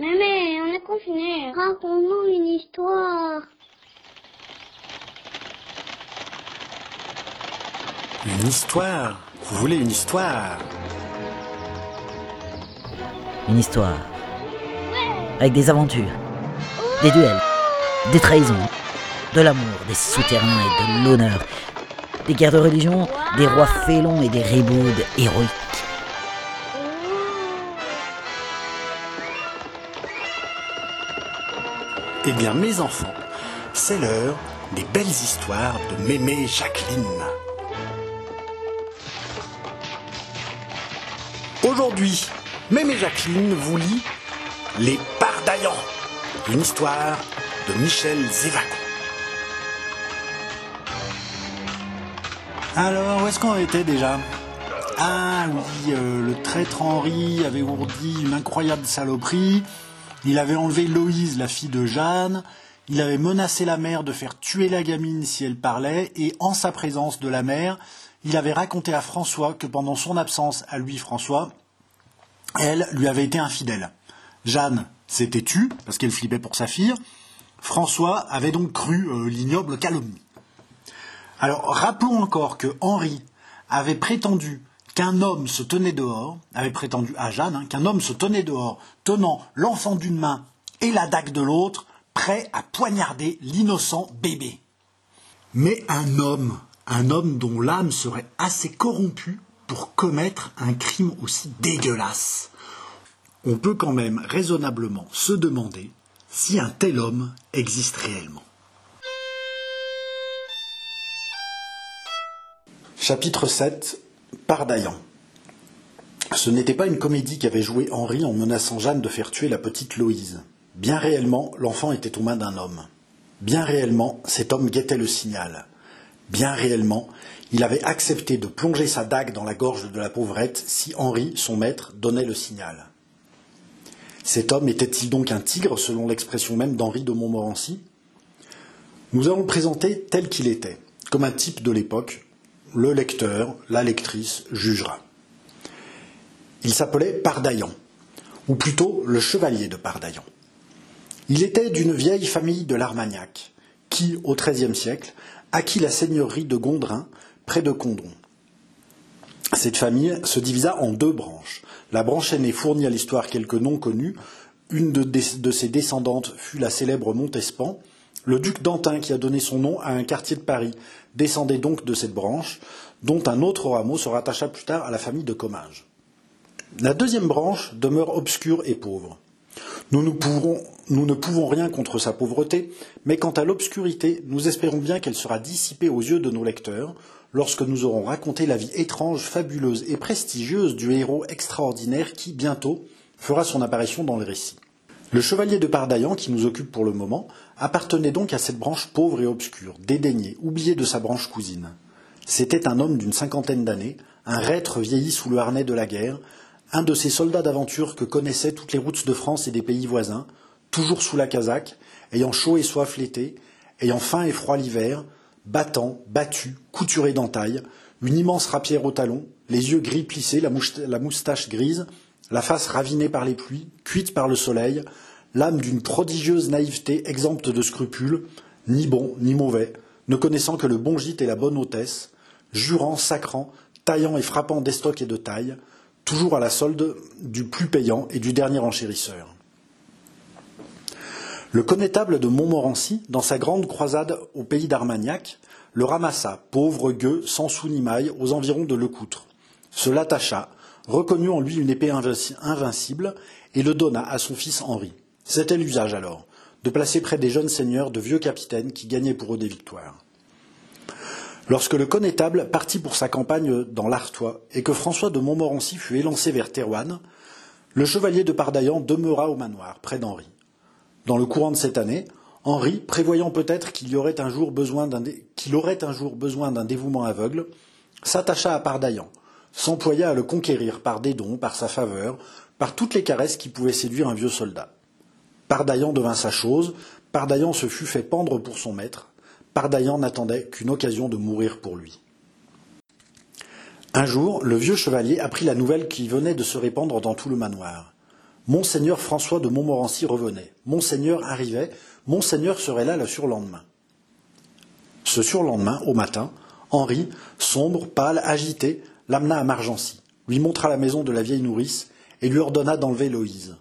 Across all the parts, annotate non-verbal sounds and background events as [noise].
Mais, on est confiné. Raconte-nous une histoire. Une histoire Vous voulez une histoire? Une histoire. Avec des aventures, des duels, des trahisons, de l'amour, des souterrains et de l'honneur, des guerres de religion, des rois félons et des ribaudes héroïques. Eh bien, mes enfants, c'est l'heure des belles histoires de Mémé Jacqueline. Aujourd'hui, Mémé Jacqueline vous lit Les Pardaillants, une histoire de Michel Zévaco. Alors, où est-ce qu'on était déjà? Ah oui, euh, le traître Henri avait ourdi une incroyable saloperie. Il avait enlevé Loïse, la fille de Jeanne. Il avait menacé la mère de faire tuer la gamine si elle parlait. Et en sa présence de la mère, il avait raconté à François que pendant son absence à lui, François, elle lui avait été infidèle. Jeanne s'était tue parce qu'elle flippait pour sa fille. François avait donc cru euh, l'ignoble calomnie. Alors rappelons encore que Henri avait prétendu qu'un homme se tenait dehors, avait prétendu à Jeanne hein, qu'un homme se tenait dehors, tenant l'enfant d'une main et la dague de l'autre, prêt à poignarder l'innocent bébé. Mais un homme, un homme dont l'âme serait assez corrompue pour commettre un crime aussi dégueulasse. On peut quand même raisonnablement se demander si un tel homme existe réellement. Chapitre 7 Pardaillant. Ce n'était pas une comédie qu'avait joué Henri en menaçant Jeanne de faire tuer la petite Loïse. Bien réellement, l'enfant était aux mains d'un homme. Bien réellement, cet homme guettait le signal. Bien réellement, il avait accepté de plonger sa dague dans la gorge de la pauvrette si Henri, son maître, donnait le signal. Cet homme était-il donc un tigre, selon l'expression même d'Henri de Montmorency? Nous allons le présenter tel qu'il était, comme un type de l'époque, le lecteur, la lectrice jugera. Il s'appelait Pardaillan, ou plutôt le chevalier de Pardaillan. Il était d'une vieille famille de l'Armagnac, qui, au XIIIe siècle, acquit la seigneurie de Gondrin, près de Condron. Cette famille se divisa en deux branches. La branche aînée fournit à l'histoire quelques noms connus. Une de, de ses descendantes fut la célèbre Montespan, le duc d'Antin, qui a donné son nom à un quartier de Paris, descendait donc de cette branche, dont un autre rameau se rattacha plus tard à la famille de Comminges. La deuxième branche demeure obscure et pauvre. Nous, nous, ne pouvons rien contre sa pauvreté, mais quant à l'obscurité, nous espérons bien qu'elle sera dissipée aux yeux de nos lecteurs lorsque nous aurons raconté la vie étrange, fabuleuse et prestigieuse du héros extraordinaire qui, bientôt, fera son apparition dans le récit. Le chevalier de Pardaillan, qui nous occupe pour le moment, appartenait donc à cette branche pauvre et obscure, dédaignée, oubliée de sa branche cousine. C'était un homme d'une cinquantaine d'années, un reître vieilli sous le harnais de la guerre, un de ces soldats d'aventure que connaissaient toutes les routes de France et des pays voisins, toujours sous la casaque, ayant chaud et soif l'été, ayant faim et froid l'hiver, battant, battu, couturé d'entaille, une immense rapière au talon, les yeux gris plissés, la moustache grise, la face ravinée par les pluies, cuite par le soleil, l'âme d'une prodigieuse naïveté exempte de scrupules, ni bon ni mauvais, ne connaissant que le bon gîte et la bonne hôtesse, jurant, sacrant, taillant et frappant d'estoc et de taille, toujours à la solde du plus payant et du dernier enchérisseur. Le connétable de Montmorency, dans sa grande croisade au pays d'Armagnac, le ramassa, pauvre gueux, sans sou ni maille, aux environs de Lecoutre, se l'attacha, reconnut en lui une épée invincible, et le donna à son fils Henri. C'était l'usage alors, de placer près des jeunes seigneurs de vieux capitaines qui gagnaient pour eux des victoires. Lorsque le connétable partit pour sa campagne dans l'Artois et que François de Montmorency fut élancé vers Thérouanne, le chevalier de Pardaillan demeura au manoir, près d'Henri. Dans le courant de cette année, Henri, prévoyant peut-être qu'il aurait un jour besoin d'un dévouement aveugle, s'attacha à Pardaillan, s'employa à le conquérir par des dons, par sa faveur, par toutes les caresses qui pouvaient séduire un vieux soldat. Pardaillan devint sa chose, Pardaillan se fut fait pendre pour son maître, Pardaillan n'attendait qu'une occasion de mourir pour lui. Un jour, le vieux chevalier apprit la nouvelle qui venait de se répandre dans tout le manoir. Monseigneur François de Montmorency revenait. Monseigneur arrivait. Monseigneur serait là le surlendemain. Ce surlendemain, au matin, Henri, sombre, pâle, agité, l'amena à Margency, lui montra la maison de la vieille nourrice et lui ordonna d'enlever Loïse.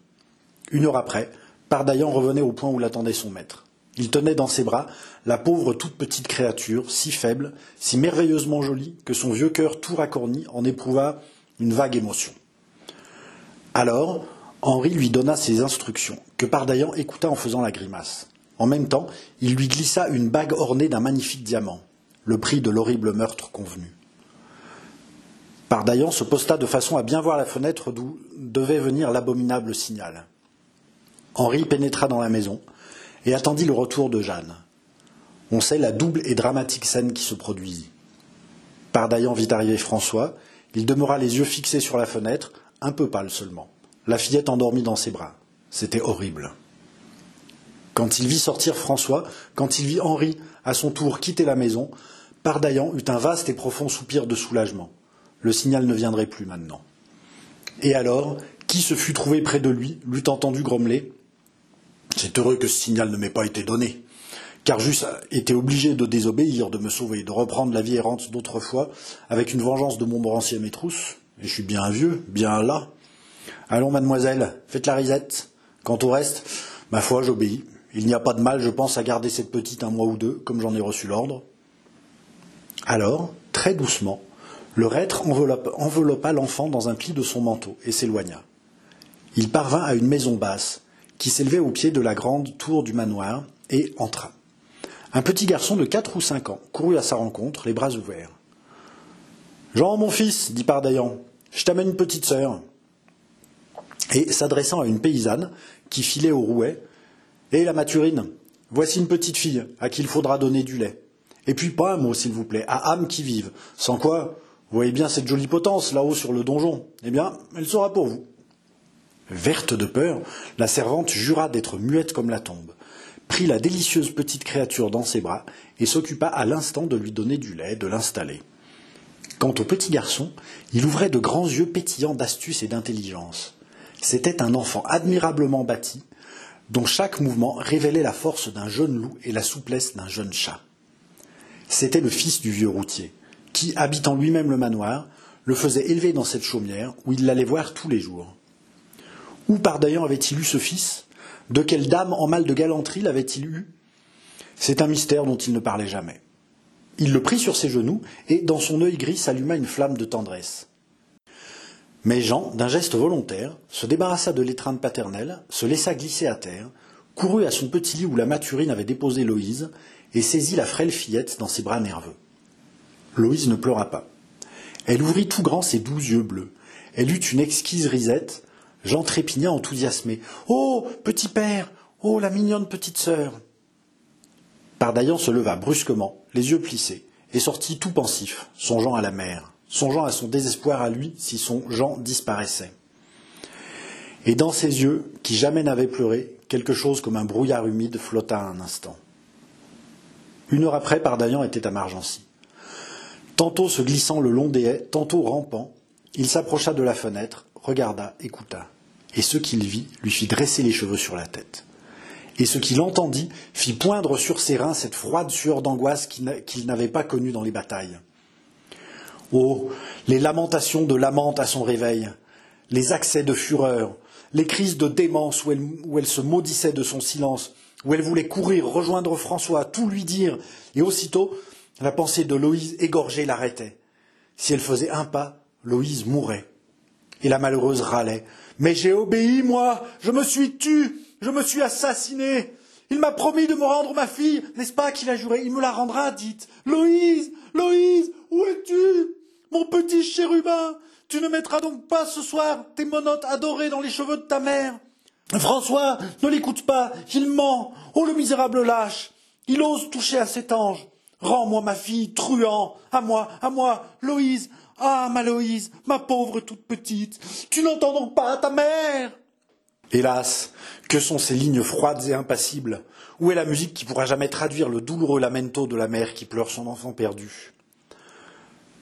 Une heure après, Pardaillan revenait au point où l'attendait son maître. Il tenait dans ses bras la pauvre toute petite créature, si faible, si merveilleusement jolie, que son vieux cœur tout racorni en éprouva une vague émotion. Alors, Henri lui donna ses instructions, que Pardaillan écouta en faisant la grimace. En même temps, il lui glissa une bague ornée d'un magnifique diamant, le prix de l'horrible meurtre convenu. Pardaillan se posta de façon à bien voir la fenêtre d'où devait venir l'abominable signal. Henri pénétra dans la maison et attendit le retour de Jeanne. On sait la double et dramatique scène qui se produisit. Pardaillan vit arriver François, il demeura les yeux fixés sur la fenêtre, un peu pâle seulement. La fillette endormie dans ses bras. C'était horrible. Quand il vit sortir François, quand il vit Henri, à son tour, quitter la maison, Pardaillan eut un vaste et profond soupir de soulagement. Le signal ne viendrait plus maintenant. Et alors, qui se fût trouvé près de lui, l'eût entendu grommeler? C'est heureux que ce signal ne m'ait pas été donné, car j'eusse été obligé de désobéir, de me sauver, de reprendre la vie errante d'autrefois, avec une vengeance de Montmorency à mes trousses. Et je suis bien vieux, bien là. Allons, mademoiselle, faites la risette. Quant au reste, ma foi, j'obéis. Il n'y a pas de mal, je pense, à garder cette petite un mois ou deux, comme j'en ai reçu l'ordre. Alors, très doucement, le reître enveloppa l'enfant dans un pli de son manteau et s'éloigna. Il parvint à une maison basse qui s'élevait au pied de la grande tour du manoir et entra. Un petit garçon de quatre ou cinq ans courut à sa rencontre, les bras ouverts. Jean, mon fils, dit Pardaillan, je t'amène une petite sœur. Et s'adressant à une paysanne qui filait au rouet, Et la maturine, voici une petite fille à qui il faudra donner du lait. Et puis pas un mot, s'il vous plaît, à âme qui vive, sans quoi voyez bien cette jolie potence là-haut sur le donjon. Eh bien, elle sera pour vous. Verte de peur, la servante jura d'être muette comme la tombe, prit la délicieuse petite créature dans ses bras et s'occupa à l'instant de lui donner du lait, de l'installer. Quant au petit garçon, il ouvrait de grands yeux pétillants d'astuce et d'intelligence. C'était un enfant admirablement bâti, dont chaque mouvement révélait la force d'un jeune loup et la souplesse d'un jeune chat. C'était le fils du vieux routier qui, habitant lui-même le manoir, le faisait élever dans cette chaumière où il l'allait voir tous les jours. Où Pardaillan avait-il eu ce fils? De quelle dame en mal de galanterie l'avait-il eu? C'est un mystère dont il ne parlait jamais. Il le prit sur ses genoux et, dans son œil gris, s'alluma une flamme de tendresse. Mais Jean, d'un geste volontaire, se débarrassa de l'étreinte paternelle, se laissa glisser à terre, courut à son petit lit où la maturine avait déposé Loïse, et saisit la frêle fillette dans ses bras nerveux. Loïse ne pleura pas. Elle ouvrit tout grand ses doux yeux bleus. Elle eut une exquise risette. Jean trépigna enthousiasmé. Oh, petit père Oh, la mignonne petite sœur Pardaillan se leva brusquement, les yeux plissés, et sortit tout pensif, songeant à la mère, songeant à son désespoir à lui si son Jean disparaissait. Et dans ses yeux, qui jamais n'avaient pleuré, quelque chose comme un brouillard humide flotta un instant. Une heure après, Pardaillan était à Margency. Tantôt se glissant le long des haies, tantôt rampant, il s'approcha de la fenêtre, regarda, écouta. Et ce qu'il vit lui fit dresser les cheveux sur la tête. Et ce qu'il entendit fit poindre sur ses reins cette froide sueur d'angoisse qu'il n'avait pas connue dans les batailles. Oh, les lamentations de l'amante à son réveil, les accès de fureur, les crises de démence où elle, se maudissait de son silence, où elle voulait courir, rejoindre François, tout lui dire, et aussitôt la pensée de Loïse égorgée l'arrêtait. Si elle faisait un pas, Loïse mourait. Et la malheureuse râlait. Mais j'ai obéi, moi. Je me suis tue. Je me suis assassiné. Il m'a promis de me rendre ma fille. N'est-ce pas qu'il a juré? Il me la rendra, dites. Loïse, Loïse, où es-tu? Mon petit chérubin, tu ne mettras donc pas ce soir tes monotes adorées dans les cheveux de ta mère? François, ne l'écoute pas, il ment. Oh, le misérable lâche. Il ose toucher à cet ange. Rends-moi ma fille, truand, à moi, à moi, Loïse, ah, ma Loïse, ma pauvre toute petite, tu n'entends donc pas ta mère. Hélas, que sont ces lignes froides et impassibles? Où est la musique qui pourra jamais traduire le douloureux lamento de la mère qui pleure son enfant perdu?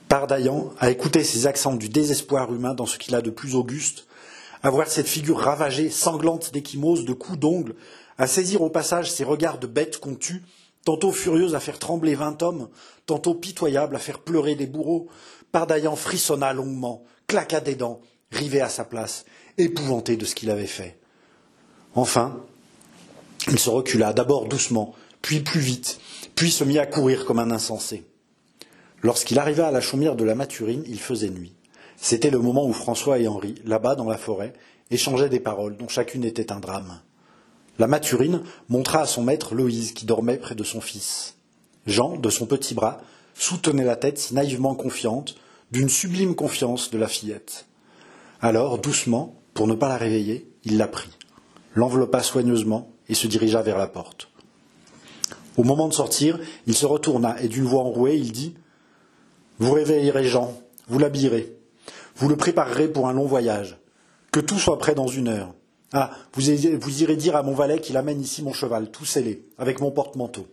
Pardaillan a écouté ces accents du désespoir humain dans ce qu'il a de plus auguste, à voir cette figure ravagée, sanglante d'échymose, de coups d'ongles, à saisir au passage ces regards de bêtes qu'on tue, tantôt furieuse à faire trembler vingt hommes, tantôt pitoyable à faire pleurer des bourreaux, Pardaillan frissonna longuement, claqua des dents, rivé à sa place, épouvanté de ce qu'il avait fait. Enfin, il se recula, d'abord doucement, puis plus vite, puis se mit à courir comme un insensé. Lorsqu'il arriva à la chaumière de la Maturine, il faisait nuit. C'était le moment où François et Henri, là-bas dans la forêt, échangeaient des paroles dont chacune était un drame. La Maturine montra à son maître Loïse qui dormait près de son fils. Jean, de son petit bras, soutenait la tête naïvement confiante, d'une sublime confiance de la fillette. Alors, doucement, pour ne pas la réveiller, il la prit, l'enveloppa soigneusement et se dirigea vers la porte. Au moment de sortir, il se retourna et d'une voix enrouée, il dit Vous réveillerez Jean, vous l'habillerez, vous le préparerez pour un long voyage. Que tout soit prêt dans une heure. Ah, vous, irez dire à mon valet qu'il amène ici mon cheval, tout scellé, avec mon porte-manteau.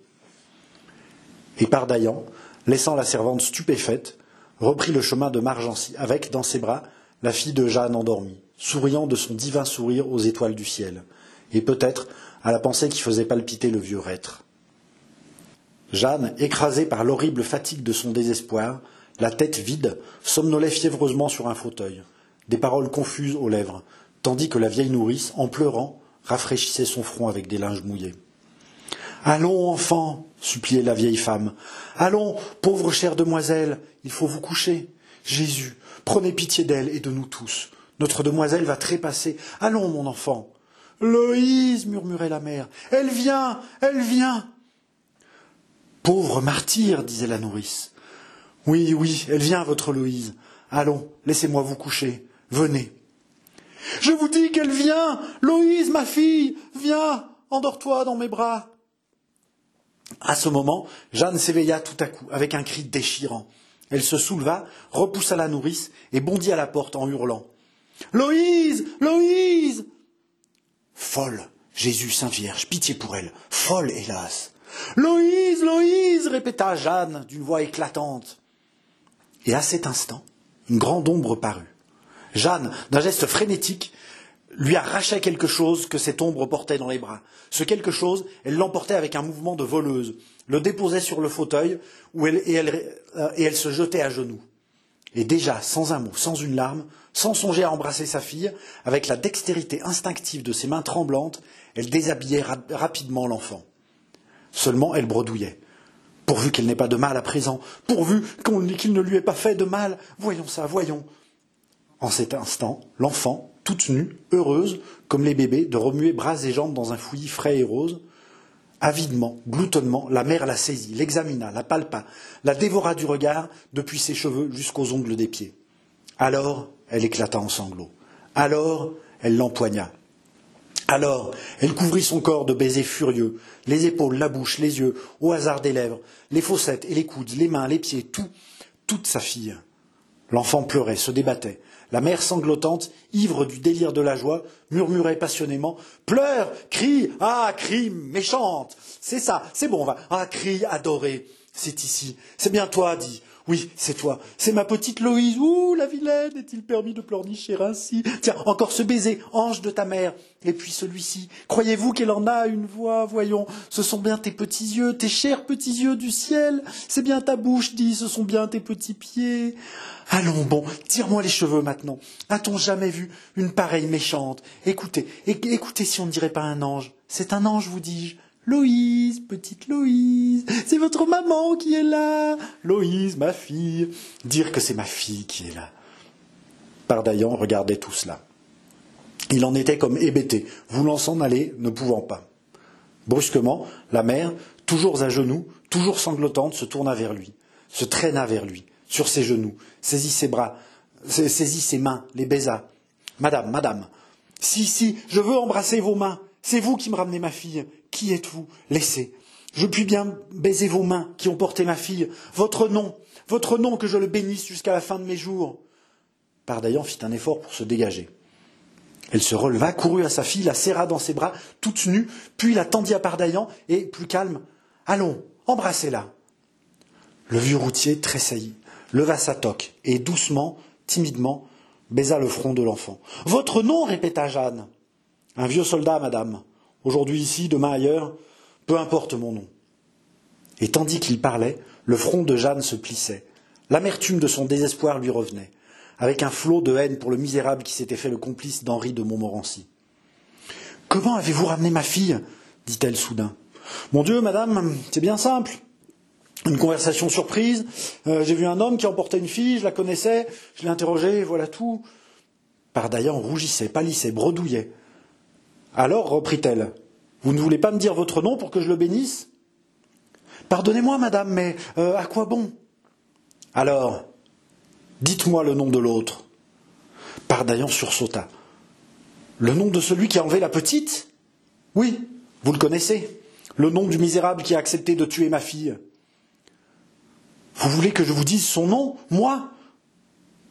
Et Pardaillan, laissant la servante stupéfaite, reprit le chemin de Margency, avec, dans ses bras, la fille de Jeanne endormie, souriant de son divin sourire aux étoiles du ciel, et peut-être à la pensée qui faisait palpiter le vieux reître. Jeanne, écrasée par l'horrible fatigue de son désespoir, la tête vide, somnolait fiévreusement sur un fauteuil, des paroles confuses aux lèvres, tandis que la vieille nourrice, en pleurant, rafraîchissait son front avec des linges mouillés. Allons, enfant, suppliait la vieille femme. Allons, pauvre chère demoiselle, il faut vous coucher. Jésus, prenez pitié d'elle et de nous tous. Notre demoiselle va trépasser. Allons, mon enfant. Loïse, murmurait la mère. Elle vient, elle vient. Pauvre martyr, disait la nourrice. Oui, oui, elle vient, votre Loïse. Allons, laissez-moi vous coucher. Venez. Je vous dis qu'elle vient. Loïse, ma fille, viens, endors-toi dans mes bras. À ce moment, Jeanne s'éveilla tout à coup, avec un cri déchirant. Elle se souleva, repoussa la nourrice et bondit à la porte en hurlant. Loïse. Loïse. Folle. Jésus, Sainte Vierge, pitié pour elle. Folle, hélas. Loïse. Loïse. répéta Jeanne d'une voix éclatante. Et à cet instant, une grande ombre parut. Jeanne, d'un geste frénétique, lui arrachait quelque chose que cette ombre portait dans les bras. Ce quelque chose, elle l'emportait avec un mouvement de voleuse, le déposait sur le fauteuil où elle, et, elle, euh, et elle se jetait à genoux. Et déjà, sans un mot, sans une larme, sans songer à embrasser sa fille, avec la dextérité instinctive de ses mains tremblantes, elle déshabillait rapidement l'enfant. Seulement, elle bredouillait. Pourvu qu'elle n'ait pas de mal à présent, pourvu qu'il ne lui ait pas fait de mal, voyons ça, voyons. En cet instant, l'enfant, toute nue, heureuse, comme les bébés, de remuer bras et jambes dans un fouillis frais et rose. Avidement, gloutonnement, la mère la saisit, l'examina, la palpa, la dévora du regard, depuis ses cheveux jusqu'aux ongles des pieds. Alors, elle éclata en sanglots. Alors, elle l'empoigna. Alors, elle couvrit son corps de baisers furieux, les épaules, la bouche, les yeux, au hasard des lèvres, les fossettes et les coudes, les mains, les pieds, tout, toute sa fille. L'enfant pleurait, se débattait. La mère sanglotante, ivre du délire de la joie, murmurait passionnément Pleure, crie, ah, crie, méchante C'est ça, c'est bon, va. Ah, crie, adoré C'est ici, c'est bien toi, dit. Oui, c'est toi, c'est ma petite Loïse. Ouh, la vilaine, est-il permis de pleurnicher ainsi? Tiens, encore ce baiser, ange de ta mère. Et puis celui-ci. Croyez-vous qu'elle en a une voix? Voyons, ce sont bien tes petits yeux, tes chers petits yeux du ciel. C'est bien ta bouche, dit, ce sont bien tes petits pieds. Allons, bon, tire-moi les cheveux maintenant. A-t-on jamais vu une pareille méchante? Écoutez, écoutez si on ne dirait pas un ange. C'est un ange, vous dis-je. Loïse, petite Loïse, c'est votre maman qui est là. Loïse, ma fille. Dire que c'est ma fille qui est là. Pardaillan regardait tout cela. Il en était comme hébété, voulant s'en aller, ne pouvant pas. Brusquement, la mère, toujours à genoux, toujours sanglotante, se tourna vers lui, se traîna vers lui, sur ses genoux, saisit ses bras, saisit ses mains, les baisa. Madame, madame, si, si, je veux embrasser vos mains. C'est vous qui me ramenez ma fille. Qui êtes-vous? Laissez. Je puis bien baiser vos mains qui ont porté ma fille. Votre nom, votre nom que je le bénisse jusqu'à la fin de mes jours. Pardaillan fit un effort pour se dégager. Elle se releva, courut à sa fille, la serra dans ses bras, toute nue, puis la tendit à Pardaillan, et, plus calme, Allons, embrassez-la. Le vieux routier tressaillit, leva sa toque, et doucement, timidement, baisa le front de l'enfant. Votre nom répéta Jeanne. Un vieux soldat, madame. Aujourd'hui ici, demain ailleurs, peu importe mon nom. Et tandis qu'il parlait, le front de Jeanne se plissait. L'amertume de son désespoir lui revenait, avec un flot de haine pour le misérable qui s'était fait le complice d'Henri de Montmorency. Comment avez-vous ramené ma fille? dit-elle soudain. Mon Dieu, madame, c'est bien simple. Une conversation surprise. Euh, j'ai vu un homme qui emportait une fille, je la connaissais, je l'ai interrogée, voilà tout. Pardaillan rougissait, pâlissait, bredouillait. Alors, reprit-elle, vous ne voulez pas me dire votre nom pour que je le bénisse? Pardonnez-moi, madame, mais euh, à quoi bon? Alors, dites-moi le nom de l'autre. Pardaillan sursauta. Le nom de celui qui a enlevé la petite? Oui, vous le connaissez. Le nom du misérable qui a accepté de tuer ma fille. Vous voulez que je vous dise son nom Moi?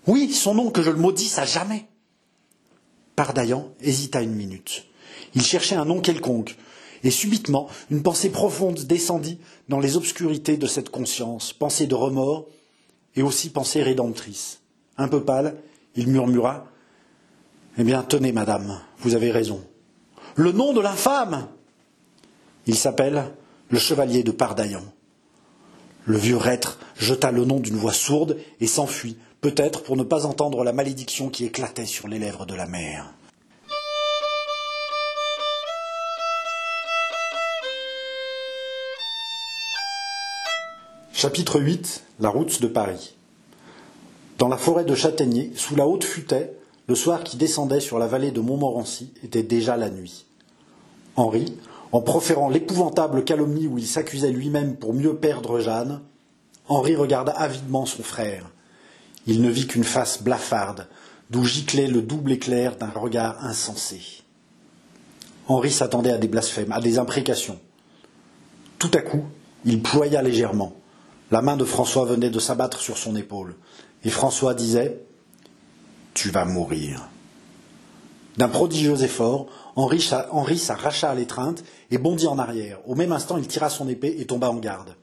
Oui, son nom, que je le maudisse à jamais. Pardaillan hésita une minute. Il cherchait un nom quelconque, et subitement une pensée profonde descendit dans les obscurités de cette conscience, pensée de remords et aussi pensée rédemptrice. Un peu pâle, il murmura Eh bien, tenez, madame, vous avez raison. Le nom de l'infâme Il s'appelle le chevalier de Pardaillan. Le vieux reître jeta le nom d'une voix sourde et s'enfuit, peut-être pour ne pas entendre la malédiction qui éclatait sur les lèvres de la mère. Chapitre 8 La route de Paris. Dans la forêt de Châtaignier, sous la haute futaie, le soir qui descendait sur la vallée de Montmorency était déjà la nuit. Henri, en proférant l'épouvantable calomnie où il s'accusait lui-même pour mieux perdre Jeanne, Henri regarda avidement son frère. Il ne vit qu'une face blafarde, d'où giclait le double éclair d'un regard insensé. Henri s'attendait à des blasphèmes, à des imprécations. Tout à coup, il ploya légèrement. La main de François venait de s'abattre sur son épaule, et François disait Tu vas mourir. D'un prodigieux effort, Henri s'arracha à l'étreinte et bondit en arrière. Au même instant, il tira son épée et tomba en garde.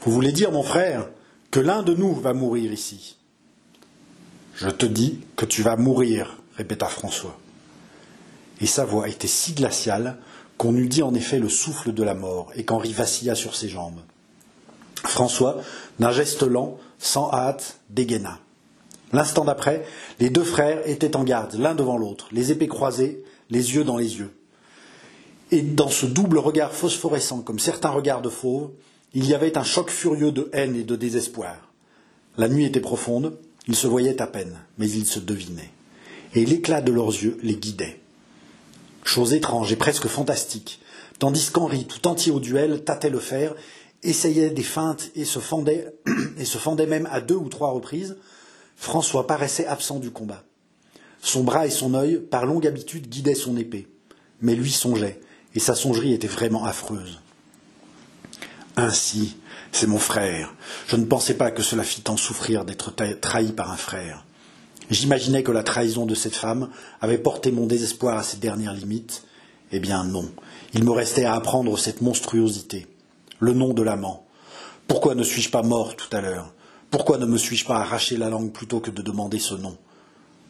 Vous voulez dire, mon frère, que l'un de nous va mourir ici? Je te dis que tu vas mourir, répéta François. Et sa voix était si glaciale qu'on eût dit en effet le souffle de la mort et qu'Henri vacilla sur ses jambes. François, d'un geste lent, sans hâte, dégaina. L'instant d'après, les deux frères étaient en garde, l'un devant l'autre, les épées croisées, les yeux dans les yeux. Et dans ce double regard phosphorescent, comme certains regards de fauve, il y avait un choc furieux de haine et de désespoir. La nuit était profonde, ils se voyaient à peine, mais ils se devinaient. Et l'éclat de leurs yeux les guidait. Chose étrange et presque fantastique, tandis qu'Henri, tout entier au duel, tâtait le fer, essayait des feintes et se fendait, [clears throat] et se fendait même à deux ou trois reprises, François paraissait absent du combat. Son bras et son œil, par longue habitude, guidaient son épée. Mais lui songeait, et sa songerie était vraiment affreuse. Ainsi, c'est mon frère. Je ne pensais pas que cela fît tant souffrir d'être trahi par un frère. J'imaginais que la trahison de cette femme avait porté mon désespoir à ses dernières limites. Eh bien non, il me restait à apprendre cette monstruosité, le nom de l'amant. Pourquoi ne suis-je pas mort tout à l'heure? Pourquoi ne me suis-je pas arraché la langue plutôt que de demander ce nom?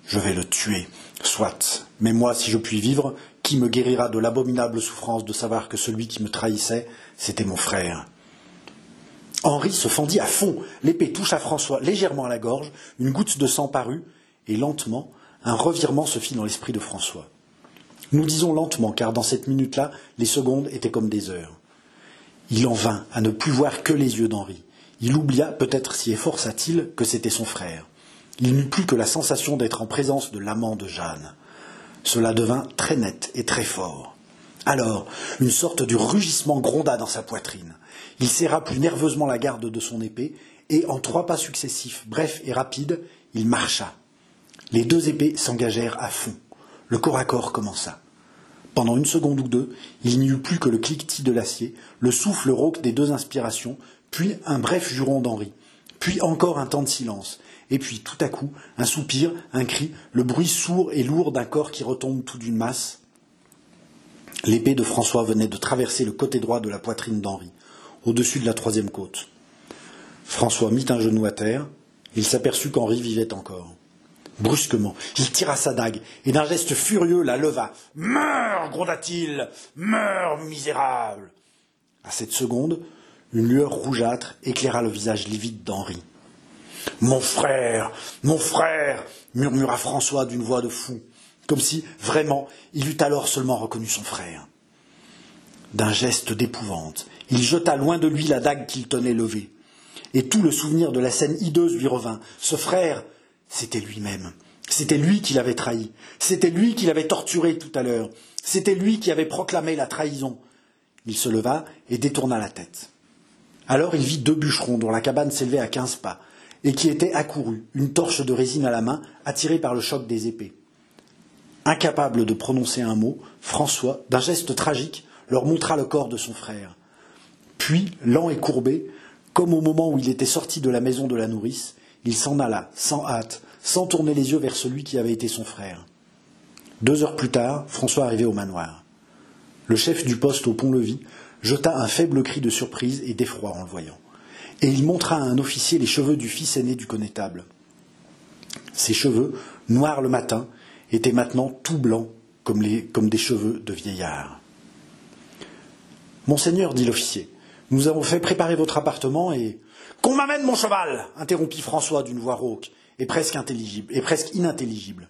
Je vais le tuer. Soit. Mais moi, si je puis vivre, qui me guérira de l'abominable souffrance de savoir que celui qui me trahissait, c'était mon frère? Henri se fendit à fond. L'épée toucha François légèrement à la gorge, une goutte de sang parut, et lentement, un revirement se fit dans l'esprit de François. Nous disons lentement, car dans cette minute-là, les secondes étaient comme des heures. Il en vint à ne plus voir que les yeux d'Henri. Il oublia, peut-être s'y efforça-t-il, que c'était son frère. Il n'eut plus que la sensation d'être en présence de l'amant de Jeanne. Cela devint très net et très fort. Alors, une sorte de rugissement gronda dans sa poitrine. Il serra plus nerveusement la garde de son épée, et en trois pas successifs, brefs et rapides, il marcha. Les deux épées s'engagèrent à fond. Le corps à corps commença. Pendant une seconde ou deux, il n'y eut plus que le cliquetis de l'acier, le souffle rauque des deux inspirations, puis un bref juron d'Henri, puis encore un temps de silence, et puis tout à coup, un soupir, un cri, le bruit sourd et lourd d'un corps qui retombe tout d'une masse. L'épée de François venait de traverser le côté droit de la poitrine d'Henri, au-dessus de la troisième côte. François mit un genou à terre, il s'aperçut qu'Henri vivait encore. Brusquement, il tira sa dague et d'un geste furieux la leva. Meurs, gronda-t-il. Meurs, misérable. À cette seconde, une lueur rougeâtre éclaira le visage livide d'Henri. Mon frère, mon frère, murmura François d'une voix de fou, comme si, vraiment, il eût alors seulement reconnu son frère. D'un geste d'épouvante, il jeta loin de lui la dague qu'il tenait levée. Et tout le souvenir de la scène hideuse lui revint. Ce frère, c'était lui-même. C'était lui qui l'avait trahi. C'était lui qui l'avait torturé tout à l'heure. C'était lui qui avait proclamé la trahison. Il se leva et détourna la tête. Alors il vit deux bûcherons dont la cabane s'élevait à quinze pas, et qui étaient accourus, une torche de résine à la main, attirés par le choc des épées. Incapable de prononcer un mot, François, d'un geste tragique, leur montra le corps de son frère. Puis, lent et courbé, comme au moment où il était sorti de la maison de la nourrice, il s'en alla, sans hâte, sans tourner les yeux vers celui qui avait été son frère. Deux heures plus tard, François arrivait au manoir. Le chef du poste au pont-levis jeta un faible cri de surprise et d'effroi en le voyant, et il montra à un officier les cheveux du fils aîné du connétable. Ses cheveux, noirs le matin, étaient maintenant tout blancs comme, comme des cheveux de vieillard. Monseigneur, dit l'officier, nous avons fait préparer votre appartement et. Qu'on m'amène mon cheval interrompit François d'une voix rauque et presque intelligible et presque inintelligible.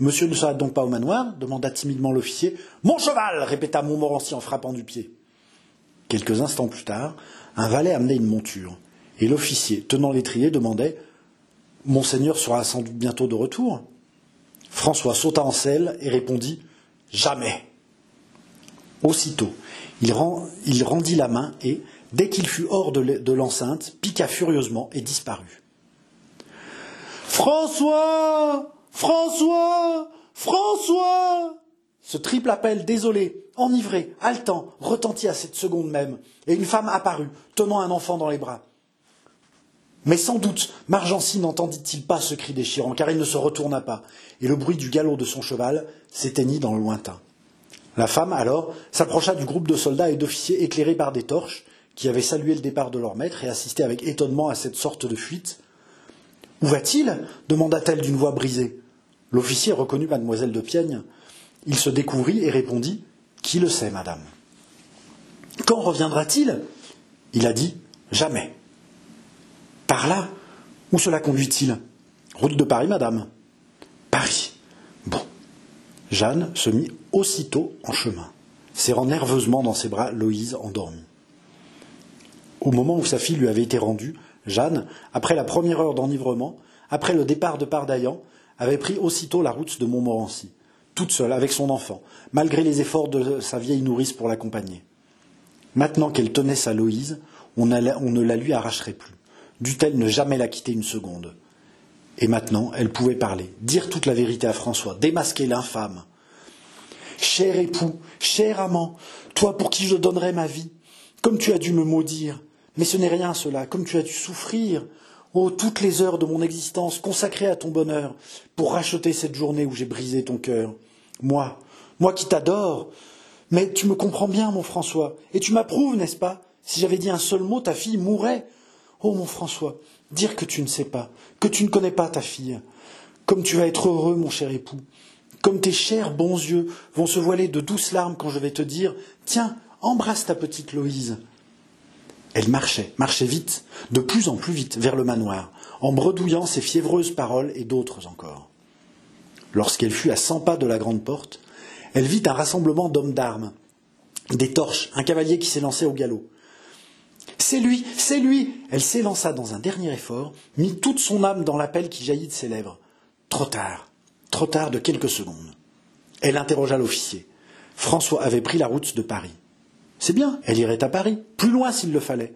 Monsieur ne sera donc pas au manoir demanda timidement l'officier. Mon cheval répéta Montmorency en frappant du pied. Quelques instants plus tard, un valet amenait une monture, et l'officier, tenant l'étrier, demandait Monseigneur sera sans doute bientôt de retour François sauta en selle et répondit Jamais. Aussitôt, il, rendit la main et, dès qu'il fut hors de l'enceinte, piqua furieusement et disparut. François François François Ce triple appel désolé, enivré, haletant, retentit à cette seconde même, et une femme apparut, tenant un enfant dans les bras. Mais sans doute, Margency n'entendit-il pas ce cri déchirant, car il ne se retourna pas, et le bruit du galop de son cheval s'éteignit dans le lointain. La femme, alors, s'approcha du groupe de soldats et d'officiers éclairés par des torches, qui avaient salué le départ de leur maître et assisté avec étonnement à cette sorte de fuite. Où va-t-il? demanda-t-elle d'une voix brisée. L'officier reconnut mademoiselle de Piègne. Il se découvrit et répondit Qui le sait, madame? Quand reviendra-t-il? Il a dit Jamais. Par là Où cela conduit-il? Route de Paris, madame. Paris. Bon. Jeanne se mit aussitôt en chemin, serrant nerveusement dans ses bras Loïse endormie. Au moment où sa fille lui avait été rendue, Jeanne, après la première heure d'enivrement, après le départ de Pardaillan, avait pris aussitôt la route de Montmorency, toute seule, avec son enfant, malgré les efforts de sa vieille nourrice pour l'accompagner. Maintenant qu'elle tenait sa Loïse, on, ne la lui arracherait plus. Dut-elle ne jamais la quitter une seconde? Et maintenant, elle pouvait parler, dire toute la vérité à François, démasquer l'infâme. Cher époux, cher amant, toi pour qui je donnerais ma vie, comme tu as dû me maudire, mais ce n'est rien cela, comme tu as dû souffrir, oh toutes les heures de mon existence consacrées à ton bonheur, pour racheter cette journée où j'ai brisé ton cœur. Moi, moi qui t'adore, mais tu me comprends bien, mon François, et tu m'approuves, n'est-ce pas? Si j'avais dit un seul mot, ta fille mourrait, Oh mon François, dire que tu ne sais pas, que tu ne connais pas ta fille. Comme tu vas être heureux, mon cher époux. Comme tes chers bons yeux vont se voiler de douces larmes quand je vais te dire Tiens, embrasse ta petite Loïse. Elle marchait, marchait vite, de plus en plus vite, vers le manoir, en bredouillant ses fiévreuses paroles et d'autres encore. Lorsqu'elle fut à cent pas de la grande porte, elle vit un rassemblement d'hommes d'armes, des torches, un cavalier qui s'élançait au galop. C'est lui, c'est lui. Elle s'élança dans un dernier effort, mit toute son âme dans l'appel qui jaillit de ses lèvres. Trop tard, trop tard de quelques secondes. Elle interrogea l'officier. François avait pris la route de Paris. C'est bien, elle irait à Paris, plus loin s'il le fallait,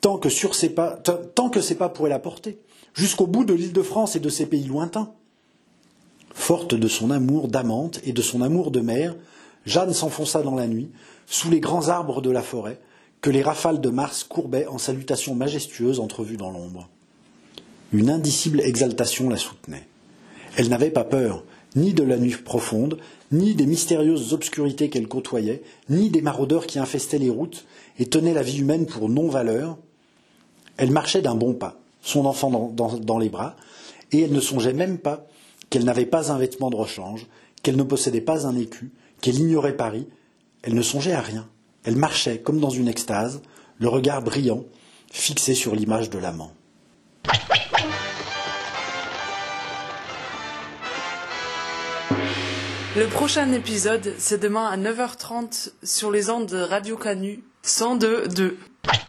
tant que, ses pas, ses pas pourraient la porter, jusqu'au bout de l'île de France et de ses pays lointains. Forte de son amour d'amante et de son amour de mère, Jeanne s'enfonça dans la nuit, sous les grands arbres de la forêt, que les rafales de Mars courbaient en salutations majestueuses entrevues dans l'ombre. Une indicible exaltation la soutenait. Elle n'avait pas peur, ni de la nuit profonde, ni des mystérieuses obscurités qu'elle côtoyait, ni des maraudeurs qui infestaient les routes et tenaient la vie humaine pour non-valeur. Elle marchait d'un bon pas, son enfant dans, dans les bras, et elle ne songeait même pas qu'elle n'avait pas un vêtement de rechange, qu'elle ne possédait pas un écu, qu'elle ignorait Paris. Elle ne songeait à rien. Elle marchait comme dans une extase, le regard brillant, fixé sur l'image de l'amant. Le prochain épisode, c'est demain à 9h30 sur les ondes de Radio Canu 102.2.